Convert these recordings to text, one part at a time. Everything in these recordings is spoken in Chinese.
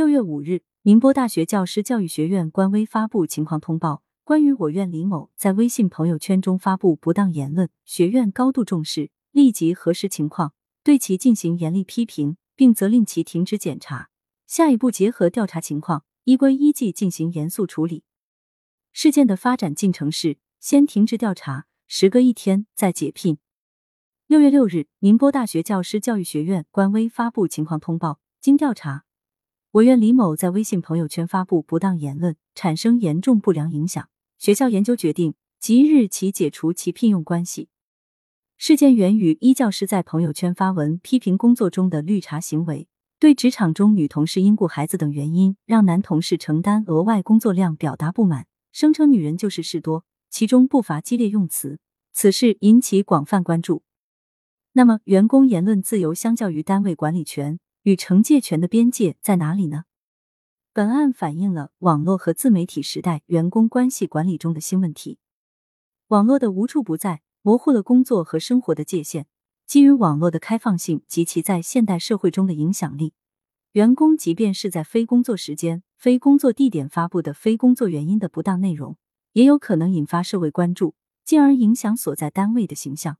六月五日，宁波大学教师教育学院官微发布情况通报，关于我院李某在微信朋友圈中发布不当言论，学院高度重视，立即核实情况，对其进行严厉批评，并责令其停止检查。下一步结合调查情况，依规依纪进行严肃处理。事件的发展进程是：先停职调查，时隔一天再解聘。六月六日，宁波大学教师教育学院官微发布情况通报，经调查。我院李某在微信朋友圈发布不当言论，产生严重不良影响。学校研究决定，即日起解除其聘用关系。事件源于一教师在朋友圈发文批评工作中的绿茶行为，对职场中女同事因顾孩子等原因让男同事承担额外工作量表达不满，声称女人就是事多，其中不乏激烈用词。此事引起广泛关注。那么，员工言论自由相较于单位管理权？与惩戒权的边界在哪里呢？本案反映了网络和自媒体时代员工关系管理中的新问题。网络的无处不在，模糊了工作和生活的界限。基于网络的开放性及其在现代社会中的影响力，员工即便是在非工作时间、非工作地点发布的非工作原因的不当内容，也有可能引发社会关注，进而影响所在单位的形象。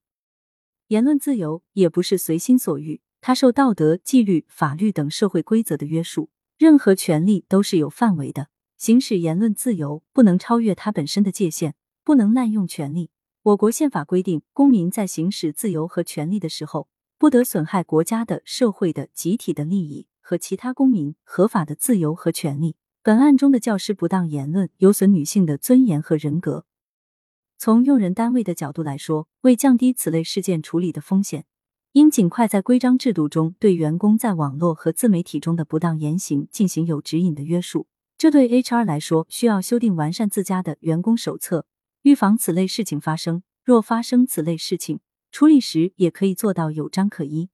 言论自由也不是随心所欲。它受道德、纪律、法律等社会规则的约束，任何权利都是有范围的。行使言论自由不能超越它本身的界限，不能滥用权利。我国宪法规定，公民在行使自由和权利的时候，不得损害国家的、社会的、集体的利益和其他公民合法的自由和权利。本案中的教师不当言论有损女性的尊严和人格。从用人单位的角度来说，为降低此类事件处理的风险。应尽快在规章制度中对员工在网络和自媒体中的不当言行进行有指引的约束。这对 HR 来说，需要修订完善自家的员工手册，预防此类事情发生。若发生此类事情，处理时也可以做到有章可依。